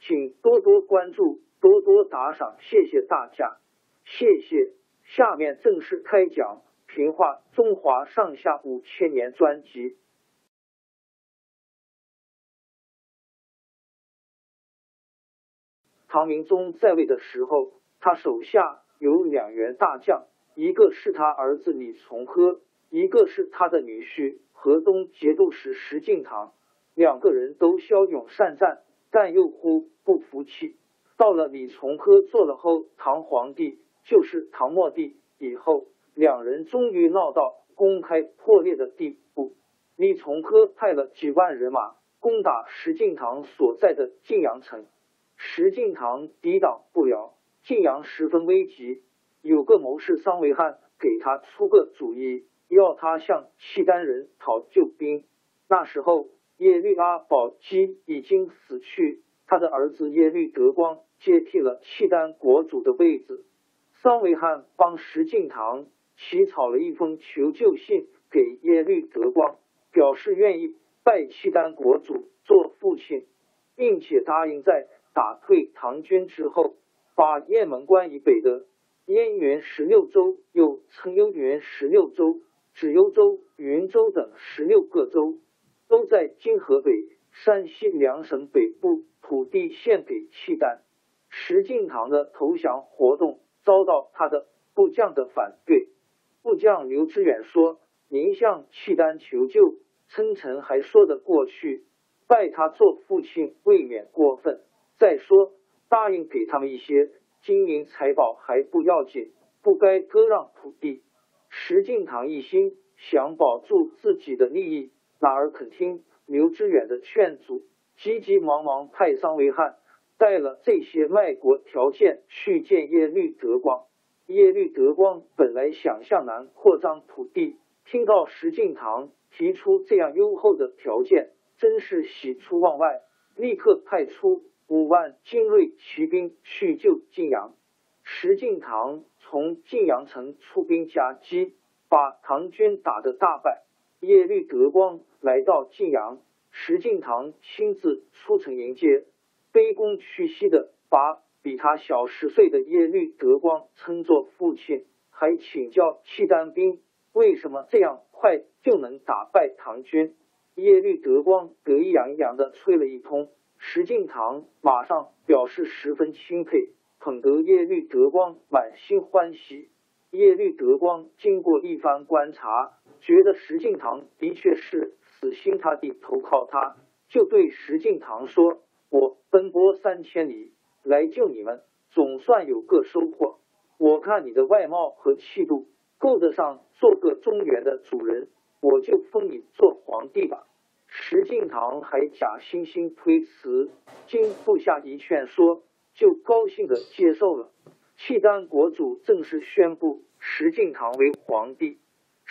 请多多关注，多多打赏，谢谢大家，谢谢。下面正式开讲《评话中华上下五千年》专辑。唐明宗在位的时候，他手下有两员大将，一个是他儿子李从珂，一个是他的女婿河东节度使石敬瑭，两个人都骁勇善战。但又忽不服气。到了李从珂做了后唐皇帝，就是唐末帝以后，两人终于闹到公开破裂的地步。李从珂派了几万人马攻打石敬瑭所在的晋阳城，石敬瑭抵挡不了，晋阳十分危急。有个谋士桑维汉给他出个主意，要他向契丹人讨救兵。那时候。耶律阿保机已经死去，他的儿子耶律德光接替了契丹国主的位置。桑维汉帮石敬瑭起草了一封求救信给耶律德光，表示愿意拜契丹国主做父亲，并且答应在打退唐军之后，把雁门关以北的燕云十六州，又称幽云十六州、指幽州、云州等十六个州。都在今河北、山西两省北部土地献给契丹。石敬瑭的投降活动遭到他的部将的反对。部将刘知远说：“您向契丹求救，称臣还说得过去；拜他做父亲，未免过分。再说，答应给他们一些金银财宝还不要紧，不该割让土地。”石敬瑭一心想保住自己的利益。哪儿肯听刘知远的劝阻，急急忙忙派桑维汉带了这些卖国条件去见耶律德光。耶律德光本来想向南扩张土地，听到石敬瑭提出这样优厚的条件，真是喜出望外，立刻派出五万精锐骑兵去救晋阳。石敬瑭从晋阳城出兵夹击，把唐军打得大败。耶律德光来到晋阳，石敬瑭亲自出城迎接，卑躬屈膝的把比他小十岁的耶律德光称作父亲，还请教契丹兵为什么这样快就能打败唐军。耶律德光得意洋洋的吹了一通，石敬瑭马上表示十分钦佩，捧得耶律德光满心欢喜。耶律德光经过一番观察。觉得石敬瑭的确是死心塌地投靠他，就对石敬瑭说：“我奔波三千里来救你们，总算有个收获。我看你的外貌和气度够得上做个中原的主人，我就封你做皇帝吧。”石敬瑭还假惺惺推辞，经部下一劝说，就高兴的接受了。契丹国主正式宣布石敬瑭为皇帝。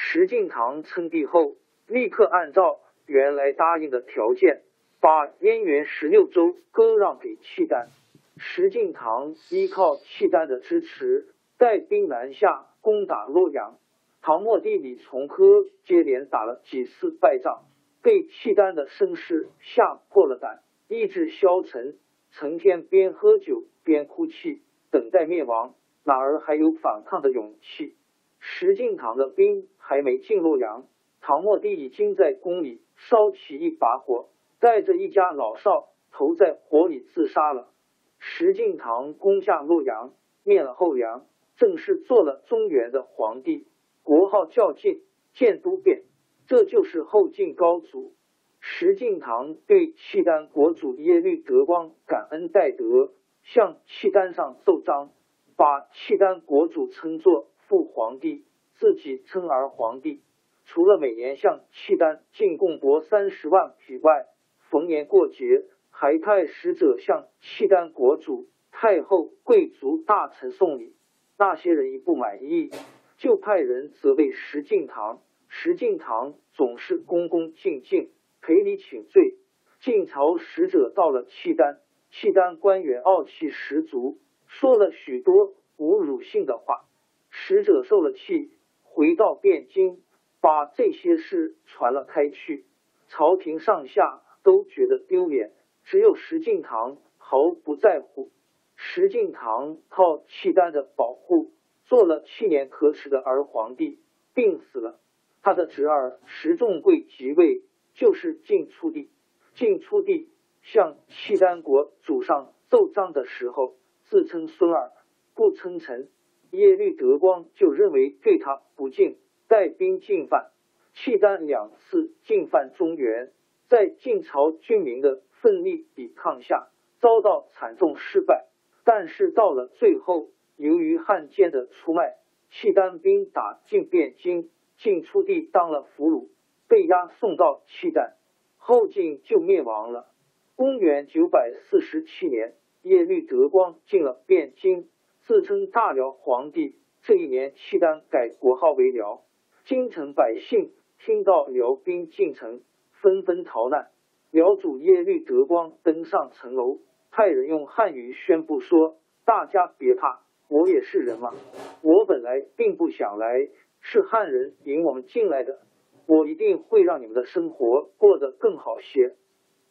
石敬瑭称帝后，立刻按照原来答应的条件，把燕云十六州割让给契丹。石敬瑭依靠契丹的支持，带兵南下攻打洛阳。唐末帝李从珂接连打了几次败仗，被契丹的声势吓破了胆，意志消沉，成天边喝酒边哭泣，等待灭亡，哪儿还有反抗的勇气？石敬瑭的兵还没进洛阳，唐末帝已经在宫里烧起一把火，带着一家老少投在火里自杀了。石敬瑭攻下洛阳，灭了后梁，正式做了中原的皇帝。国号叫晋，建都变，这就是后晋高祖石敬瑭对契丹国主耶律德光感恩戴德，向契丹上奏章，把契丹国主称作父皇帝，自己称儿皇帝。除了每年向契丹进贡帛三十万匹外，逢年过节还派使者向契丹国主、太后、贵族大臣送礼。那些人一不满意。就派人责备石敬瑭，石敬瑭总是恭恭敬敬赔礼请罪。晋朝使者到了契丹，契丹官员傲气十足，说了许多侮辱性的话。使者受了气，回到汴京，把这些事传了开去。朝廷上下都觉得丢脸，只有石敬瑭毫不在乎。石敬瑭靠契丹的保护。做了七年可耻的儿皇帝，病死了。他的侄儿石重贵即位，就是晋初帝。晋初帝向契丹国主上奏章的时候，自称孙儿，不称臣。耶律德光就认为对他不敬，带兵进犯。契丹两次进犯中原，在晋朝军民的奋力抵抗下，遭到惨重失败。但是到了最后。由于汉奸的出卖，契丹兵打进汴京，晋出帝当了俘虏，被押送到契丹，后晋就灭亡了。公元九百四十七年，耶律德光进了汴京，自称大辽皇帝。这一年，契丹改国号为辽。京城百姓听到辽兵进城，纷纷逃难。辽主耶律德光登上城楼，派人用汉语宣布说：“大家别怕。”我也是人嘛，我本来并不想来，是汉人引我们进来的。我一定会让你们的生活过得更好些。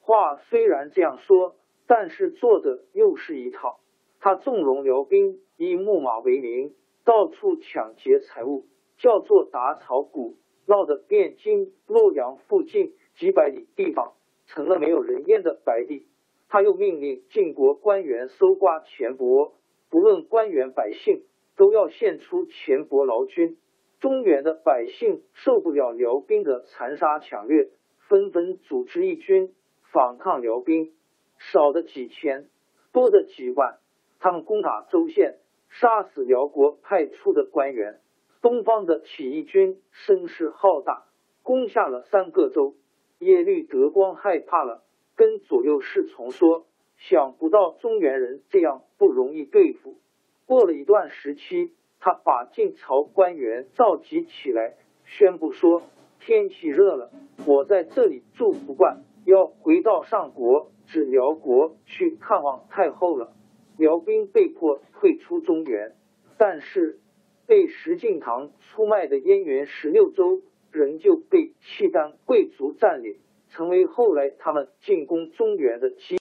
话虽然这样说，但是做的又是一套。他纵容辽兵以木马为名，到处抢劫财物，叫做打草谷，闹得汴京、洛阳附近几百里地方成了没有人烟的白地。他又命令晋国官员搜刮钱帛。不论官员百姓，都要献出钱帛劳军。中原的百姓受不了辽兵的残杀抢掠，纷纷组织义军反抗辽兵。少的几千，多的几万，他们攻打州县，杀死辽国派出的官员。东方的起义军声势浩大，攻下了三个州。耶律德光害怕了，跟左右侍从说。想不到中原人这样不容易对付。过了一段时期，他把晋朝官员召集起来，宣布说：“天气热了，我在这里住不惯，要回到上国，指辽国去看望太后了。”辽兵被迫退出中原，但是被石敬瑭出卖的燕云十六州仍旧被契丹贵族占领，成为后来他们进攻中原的基。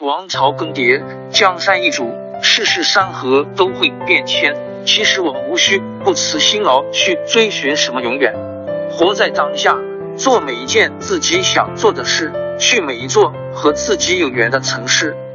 王朝更迭，江山易主，世事山河都会变迁。其实我们无需不辞辛劳去追寻什么永远，活在当下，做每一件自己想做的事，去每一座和自己有缘的城市，